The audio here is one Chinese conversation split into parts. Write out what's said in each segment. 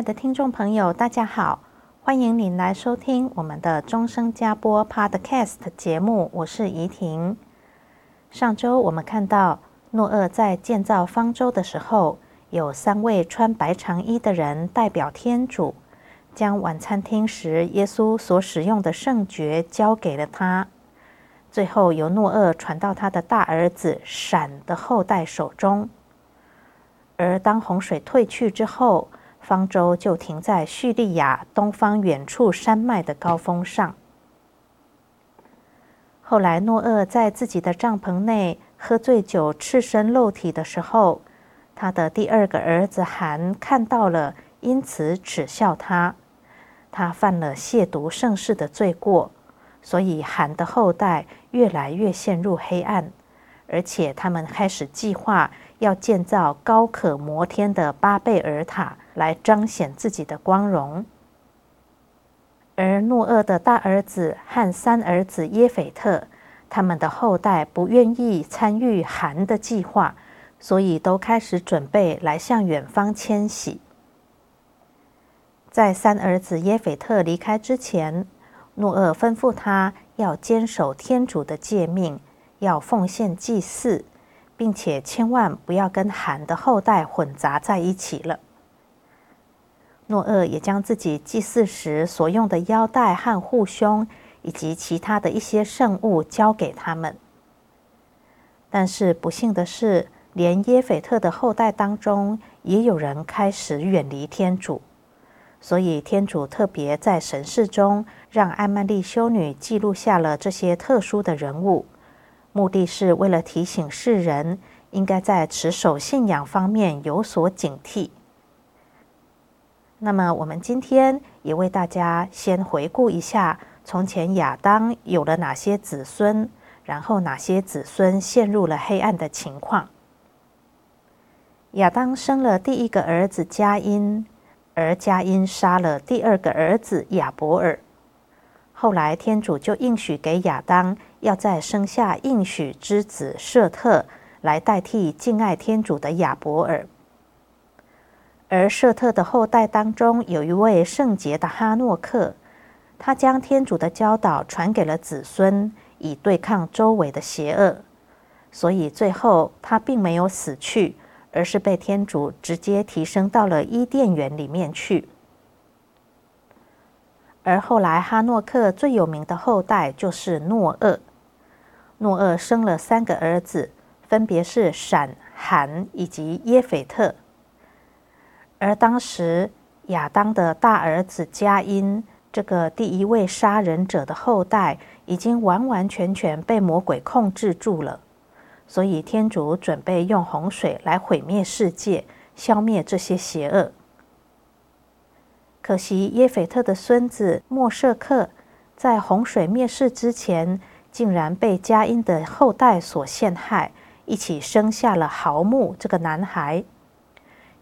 亲爱的听众朋友，大家好，欢迎您来收听我们的钟声加播 Podcast 节目，我是怡婷。上周我们看到诺厄在建造方舟的时候，有三位穿白长衣的人代表天主，将晚餐厅时耶稣所使用的圣爵交给了他，最后由诺厄传到他的大儿子闪的后代手中。而当洪水退去之后，方舟就停在叙利亚东方远处山脉的高峰上。后来，诺厄在自己的帐篷内喝醉酒、赤身露体的时候，他的第二个儿子韩看到了，因此耻笑他。他犯了亵渎圣事的罪过，所以韩的后代越来越陷入黑暗，而且他们开始计划要建造高可摩天的巴贝尔塔。来彰显自己的光荣，而诺厄的大儿子和三儿子耶斐特，他们的后代不愿意参与韩的计划，所以都开始准备来向远方迁徙。在三儿子耶斐特离开之前，诺厄吩咐他要坚守天主的诫命，要奉献祭祀，并且千万不要跟韩的后代混杂在一起了。诺厄也将自己祭祀时所用的腰带和护胸，以及其他的一些圣物交给他们。但是不幸的是，连耶斐特的后代当中，也有人开始远离天主。所以天主特别在神事中，让艾曼丽修女记录下了这些特殊的人物，目的是为了提醒世人，应该在持守信仰方面有所警惕。那么，我们今天也为大家先回顾一下从前亚当有了哪些子孙，然后哪些子孙陷入了黑暗的情况。亚当生了第一个儿子加因，而加因杀了第二个儿子亚伯尔。后来，天主就应许给亚当，要再生下应许之子设特，来代替敬爱天主的亚伯尔。而舍特的后代当中，有一位圣洁的哈诺克，他将天主的教导传给了子孙，以对抗周围的邪恶。所以最后他并没有死去，而是被天主直接提升到了伊甸园里面去。而后来哈诺克最有名的后代就是诺厄。诺厄生了三个儿子，分别是闪、含以及耶斐特。而当时亚当的大儿子加因，这个第一位杀人者的后代，已经完完全全被魔鬼控制住了，所以天主准备用洪水来毁灭世界，消灭这些邪恶。可惜耶斐特的孙子末设克，在洪水灭世之前，竟然被加因的后代所陷害，一起生下了豪木这个男孩。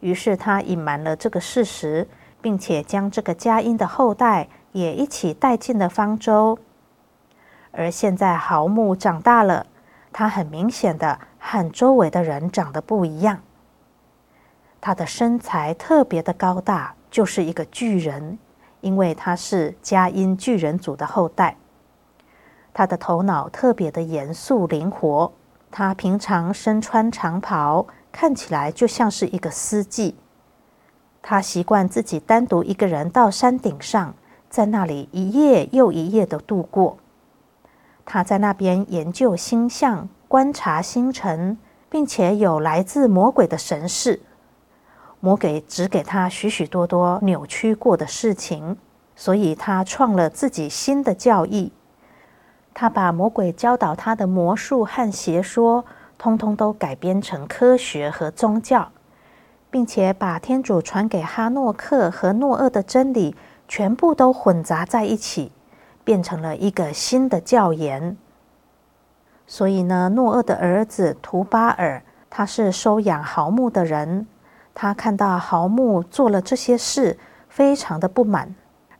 于是他隐瞒了这个事实，并且将这个佳音的后代也一起带进了方舟。而现在豪木长大了，他很明显的和周围的人长得不一样。他的身材特别的高大，就是一个巨人，因为他是佳音巨人族的后代。他的头脑特别的严肃灵活，他平常身穿长袍。看起来就像是一个司机，他习惯自己单独一个人到山顶上，在那里一夜又一夜的度过。他在那边研究星象，观察星辰，并且有来自魔鬼的神视。魔鬼只给他许许多多扭曲过的事情，所以他创了自己新的教义。他把魔鬼教导他的魔术和邪说，通通都改编成科学和宗教，并且把天主传给哈诺克和诺厄的真理全部都混杂在一起。变成了一个新的教言。所以呢，诺厄的儿子图巴尔，他是收养豪目的人。他看到豪木做了这些事，非常的不满，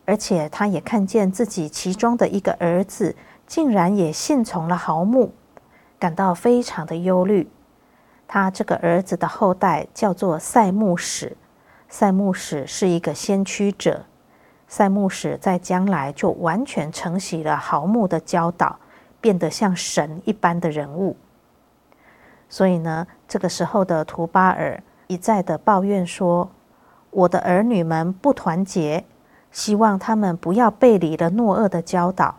而且他也看见自己其中的一个儿子竟然也信从了蚝目，感到非常的忧虑。他这个儿子的后代叫做塞木史，塞木史是一个先驱者。塞木史在将来就完全承袭了蚝目的教导，变得像神一般的人物。所以呢，这个时候的图巴尔一再的抱怨说：“我的儿女们不团结，希望他们不要背离了诺厄的教导。”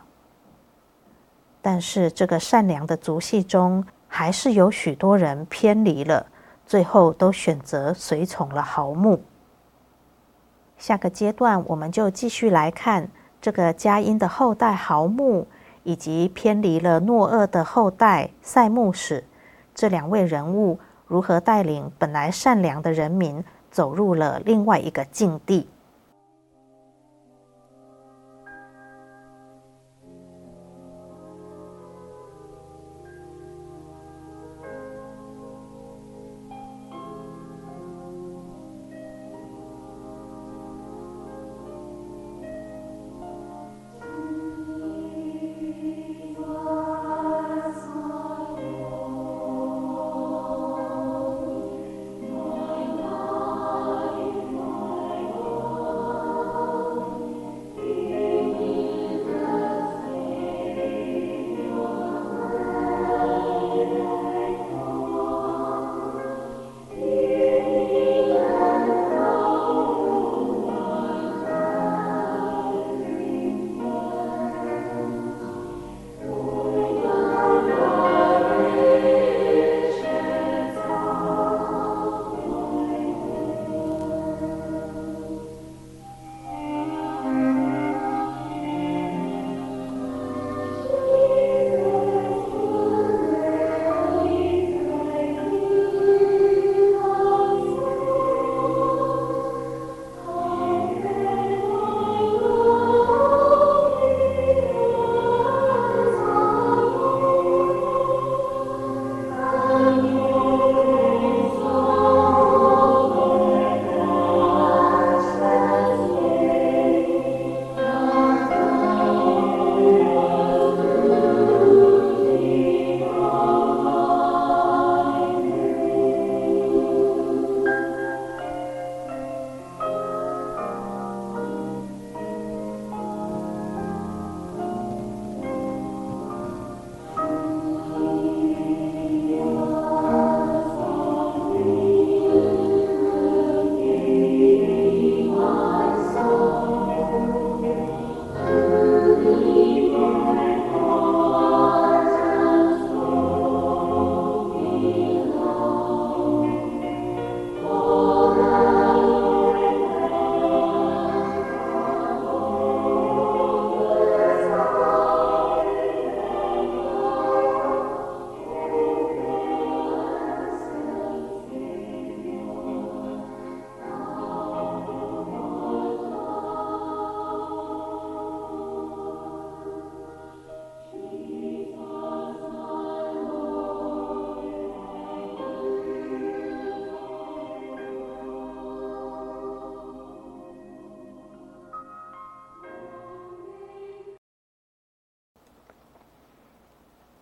但是这个善良的族系中，还是有许多人偏离了，最后都选择随从了蚝目。下个阶段，我们就继续来看这个佳音的后代蚝目，以及偏离了诺厄的后代塞木史这两位人物如何带领本来善良的人民走入了另外一个境地。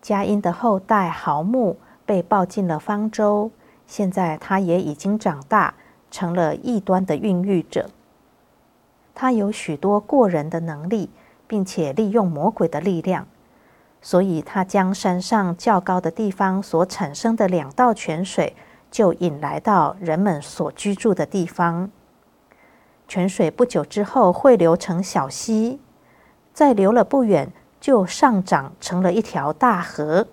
加音的后代蚝目被抱进了方舟，现在他也已经长大，成了异端的孕育者。他有许多过人的能力，并且利用魔鬼的力量，所以他将山上较高的地方所产生的两道泉水，就引来到人们所居住的地方。泉水不久之后汇流成小溪，再流了不远。就上涨成了一条大河。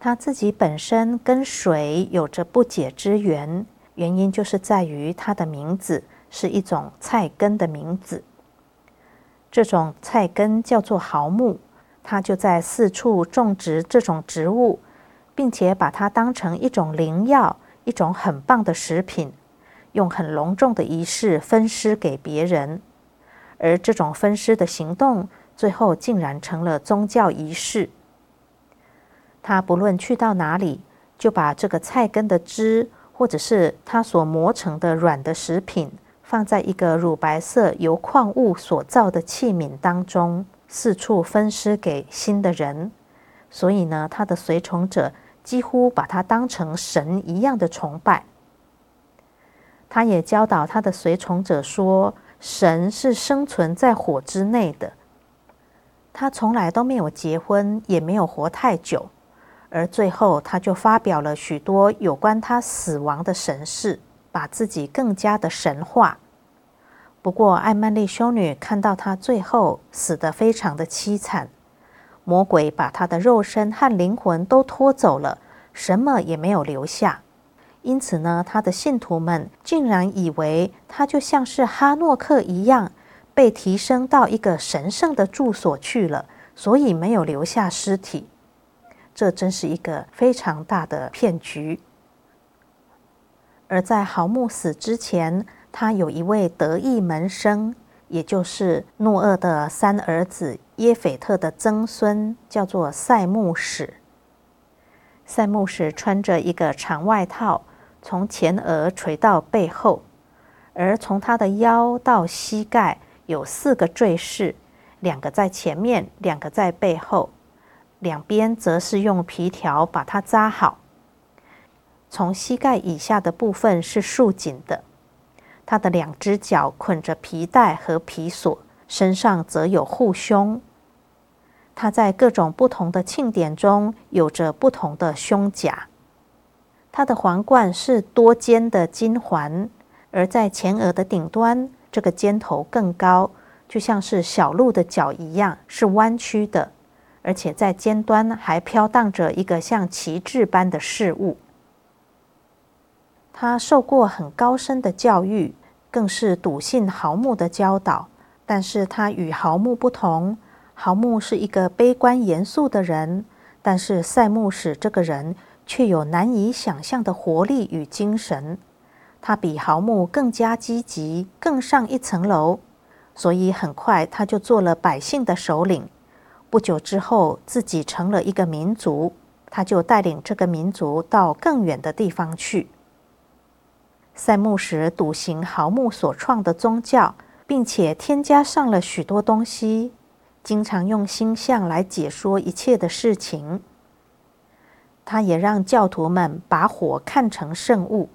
他自己本身跟水有着不解之缘，原因就是在于他的名字是一种菜根的名字。这种菜根叫做毫木，他就在四处种植这种植物，并且把它当成一种灵药，一种很棒的食品，用很隆重的仪式分施给别人。而这种分施的行动，最后竟然成了宗教仪式。他不论去到哪里，就把这个菜根的汁，或者是他所磨成的软的食品，放在一个乳白色由矿物所造的器皿当中，四处分施给新的人。所以呢，他的随从者几乎把他当成神一样的崇拜。他也教导他的随从者说，神是生存在火之内的。他从来都没有结婚，也没有活太久。而最后，他就发表了许多有关他死亡的神事，把自己更加的神化。不过，艾曼丽修女看到他最后死得非常的凄惨，魔鬼把他的肉身和灵魂都拖走了，什么也没有留下。因此呢，他的信徒们竟然以为他就像是哈诺克一样，被提升到一个神圣的住所去了，所以没有留下尸体。这真是一个非常大的骗局。而在豪木死之前，他有一位得意门生，也就是诺厄的三儿子耶斐特的曾孙，叫做塞木史。塞木史穿着一个长外套，从前额垂到背后，而从他的腰到膝盖有四个坠饰，两个在前面，两个在背后。两边则是用皮条把它扎好，从膝盖以下的部分是束紧的。他的两只脚捆着皮带和皮索，身上则有护胸。他在各种不同的庆典中有着不同的胸甲。他的皇冠是多尖的金环，而在前额的顶端，这个尖头更高，就像是小鹿的角一样，是弯曲的。而且在尖端还飘荡着一个像旗帜般的事物。他受过很高深的教育，更是笃信毫木的教导。但是他与毫木不同，毫木是一个悲观严肃的人，但是塞木史这个人却有难以想象的活力与精神。他比毫木更加积极，更上一层楼，所以很快他就做了百姓的首领。不久之后，自己成了一个民族，他就带领这个民族到更远的地方去。塞木史笃行毫木所创的宗教，并且添加上了许多东西，经常用星象来解说一切的事情。他也让教徒们把火看成圣物。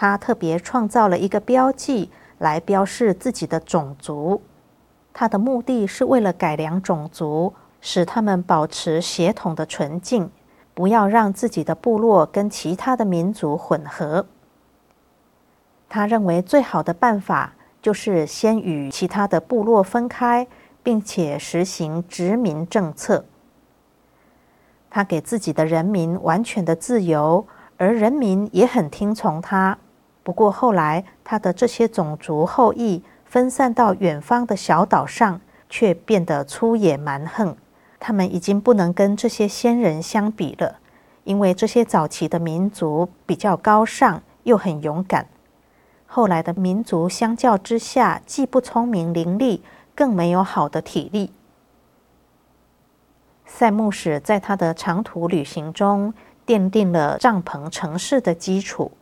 他特别创造了一个标记来标示自己的种族。他的目的是为了改良种族，使他们保持血统的纯净，不要让自己的部落跟其他的民族混合。他认为最好的办法就是先与其他的部落分开，并且实行殖民政策。他给自己的人民完全的自由，而人民也很听从他。不过后来，他的这些种族后裔，分散到远方的小岛上，却变得粗野蛮横。他们已经不能跟这些先人相比了，因为这些早期的民族比较高尚，又很勇敢。后来的民族相较之下，既不聪明伶俐，更没有好的体力。塞木史在他的长途旅行中，奠定了帐篷城市的基础。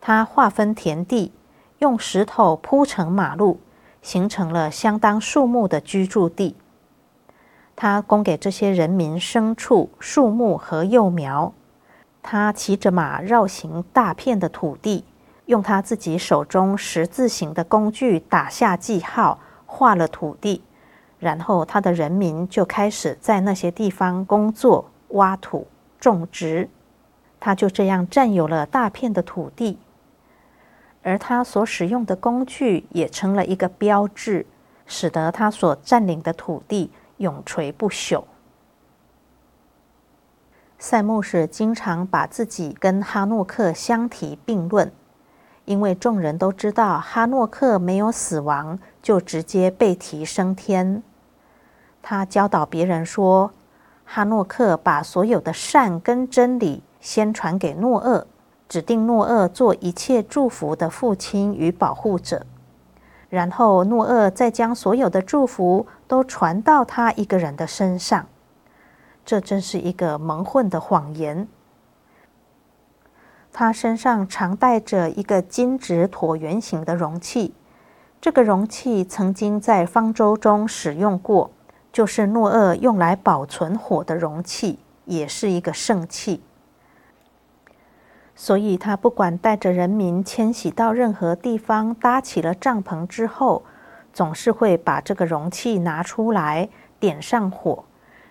他划分田地。用石头铺成马路，形成了相当数目的居住地。他供给这些人民牲畜、树木和幼苗。他骑着马绕行大片的土地，用他自己手中十字形的工具打下记号，画了土地。然后他的人民就开始在那些地方工作、挖土、种植。他就这样占有了大片的土地。而他所使用的工具也成了一个标志，使得他所占领的土地永垂不朽。塞木使经常把自己跟哈诺克相提并论，因为众人都知道哈诺克没有死亡，就直接被提升天。他教导别人说，哈诺克把所有的善跟真理先传给诺厄，指定诺厄做一切祝福的父亲与保护者，然后诺厄再将所有的祝福都传到他一个人的身上。这真是一个蒙混的谎言。他身上常带着一个金质椭圆形的容器，这个容器曾经在方舟中使用过，就是诺厄用来保存火的容器，也是一个圣器。所以，他不管带着人民迁徙到任何地方，搭起了帐篷之后，总是会把这个容器拿出来，点上火。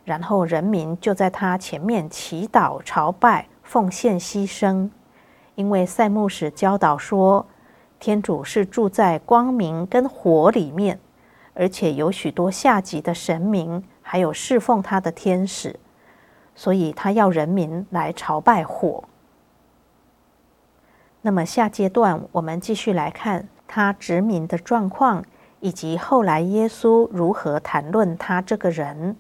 然后人民就在他前面祈祷、朝拜、奉献、牺牲，因为塞木使教导说，天主是住在光明跟火里面，而且有许多下级的神明，还有侍奉他的天使，所以他要人民来朝拜火。那么下阶段我们继续来看他殖民的状况，以及后来耶稣如何谈论他这个人。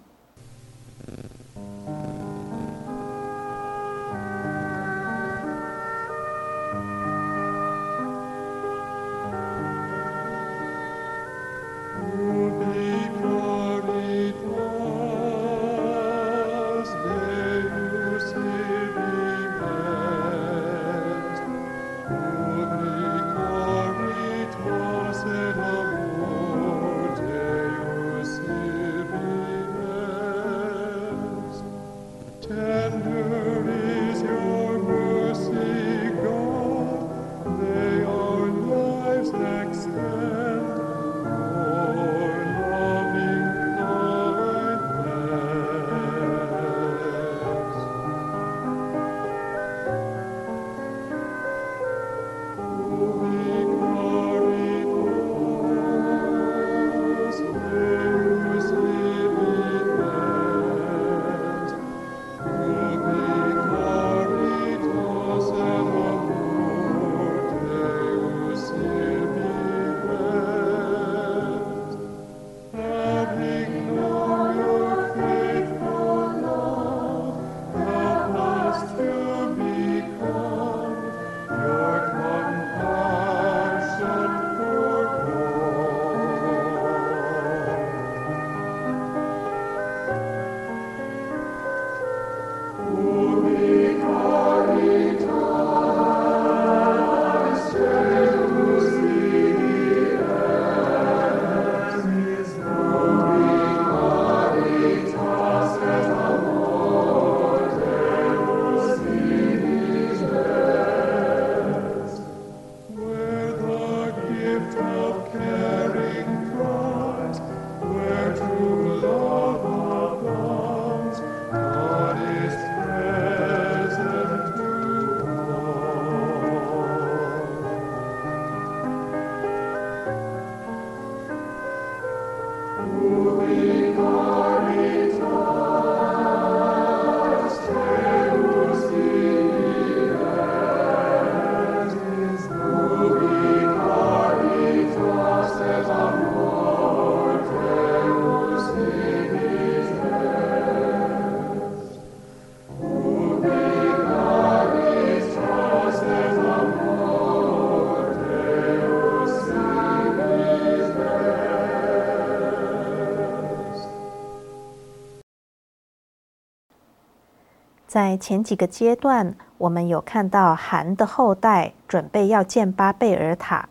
在前几个阶段，我们有看到韩的后代准备要建巴贝尔塔，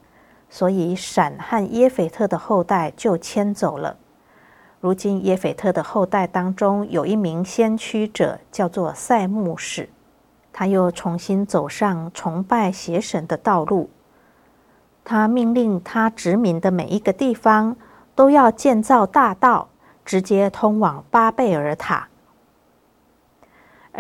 所以闪和耶斐特的后代就迁走了。如今耶斐特的后代当中有一名先驱者，叫做塞木使，他又重新走上崇拜邪神的道路。他命令他殖民的每一个地方都要建造大道，直接通往巴贝尔塔。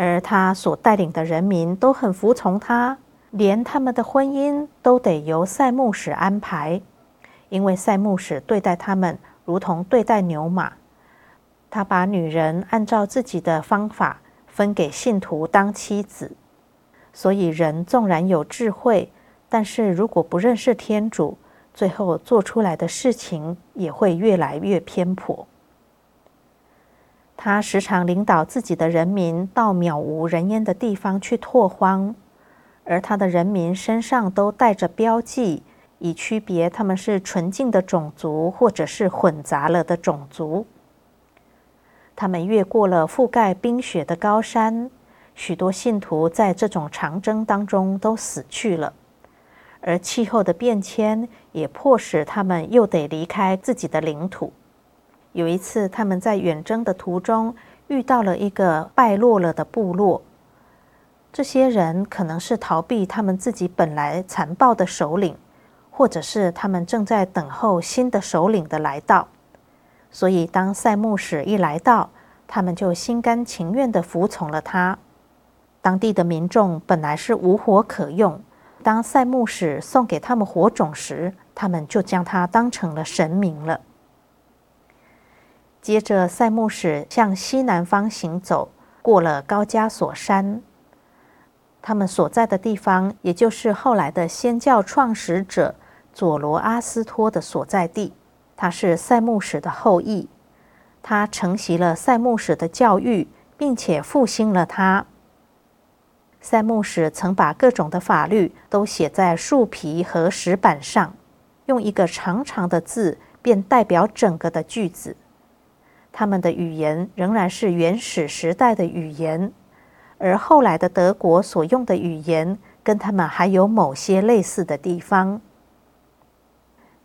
而他所带领的人民都很服从他，连他们的婚姻都得由塞牧使安排，因为塞牧使对待他们如同对待牛马。他把女人按照自己的方法分给信徒当妻子。所以，人纵然有智慧，但是如果不认识天主，最后做出来的事情也会越来越偏颇。他时常领导自己的人民到渺无人烟的地方去拓荒，而他的人民身上都带着标记，以区别他们是纯净的种族，或者是混杂了的种族。他们越过了覆盖冰雪的高山，许多信徒在这种长征当中都死去了，而气候的变迁也迫使他们又得离开自己的领土。有一次，他们在远征的途中遇到了一个败落了的部落。这些人可能是逃避他们自己本来残暴的首领，或者是他们正在等候新的首领的来到。所以，当塞木使一来到，他们就心甘情愿地服从了他。当地的民众本来是无火可用，当塞木使送给他们火种时，他们就将他当成了神明了。接着，塞木使向西南方行走，过了高加索山。他们所在的地方，也就是后来的先教创始者佐罗阿斯托的所在地。他是塞木使的后裔，他承袭了塞木使的教育，并且复兴了他。塞木使曾把各种的法律都写在树皮和石板上，用一个长长的字便代表整个的句子。他们的语言仍然是原始时代的语言，而后来的德国所用的语言跟他们还有某些类似的地方。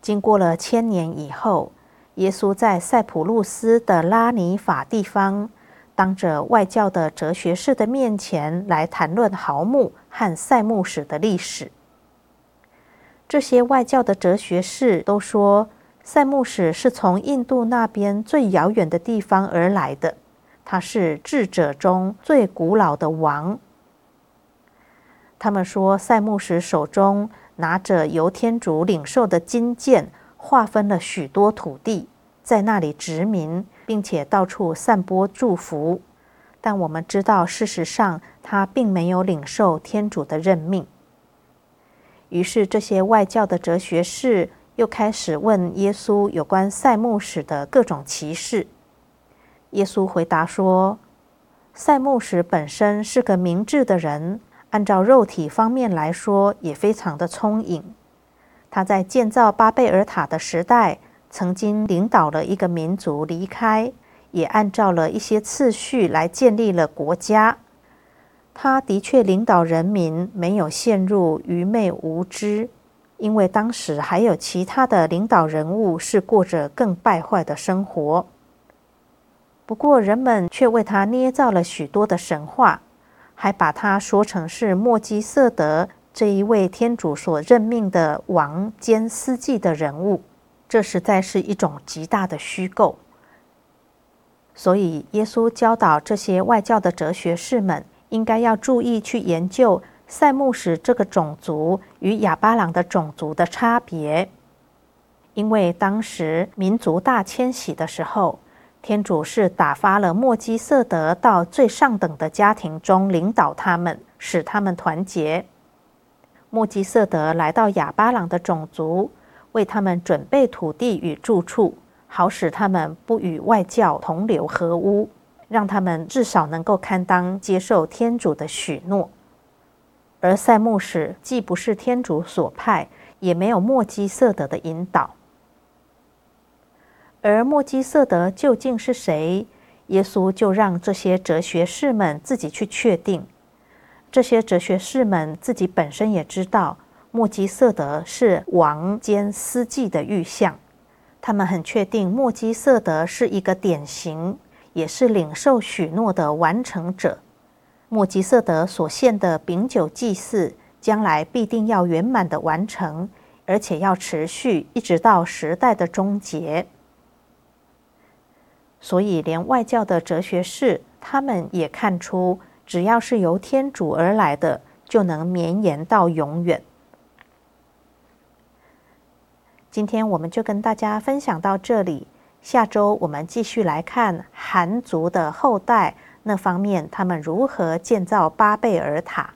经过了千年以后，耶稣在塞浦路斯的拉尼法地方，当着外教的哲学士的面前来谈论毫木和塞木史的历史。这些外教的哲学士都说，塞木使是从印度那边最遥远的地方而来的，他是智者中最古老的王。他们说，塞木使手中拿着由天主领受的金剑，划分了许多土地，在那里殖民，并且到处散播祝福。但我们知道，事实上他并没有领受天主的任命。于是，这些外教的哲学士。又开始问耶稣有关塞木使的各种歧视。耶稣回答说：“塞木使本身是个明智的人，按照肉体方面来说，也非常的聪颖。他在建造巴贝尔塔的时代，曾经领导了一个民族离开，也按照了一些次序来建立了国家。他的确领导人民，没有陷入愚昧无知。”因为当时还有其他的领导人物是过着更败坏的生活，不过人们却为他捏造了许多的神话，还把他说成是墨基瑟德这一位天主所任命的王兼司祭的人物，这实在是一种极大的虚构。所以耶稣教导这些外教的哲学士们，应该要注意去研究。塞木使这个种族与亚巴郎的种族的差别，因为当时民族大迁徙的时候，天主是打发了默基瑟德到最上等的家庭中领导他们，使他们团结。默基瑟德来到亚巴郎的种族，为他们准备土地与住处，好使他们不与外教同流合污，让他们至少能够堪当接受天主的许诺。而塞木使既不是天主所派，也没有墨基瑟德的引导。而墨基瑟德究竟是谁？耶稣就让这些哲学士们自己去确定。这些哲学士们自己本身也知道，墨基瑟德是王兼司祭的预像。他们很确定，墨基瑟德是一个典型，也是领受许诺的完成者。默基瑟德所献的饼酒祭祀，将来必定要圆满的完成，而且要持续一直到时代的终结。所以，连外教的哲学士，他们也看出，只要是由天主而来的，就能绵延到永远。今天我们就跟大家分享到这里，下周我们继续来看韩族的后代那方面，他们如何建造巴贝尔塔。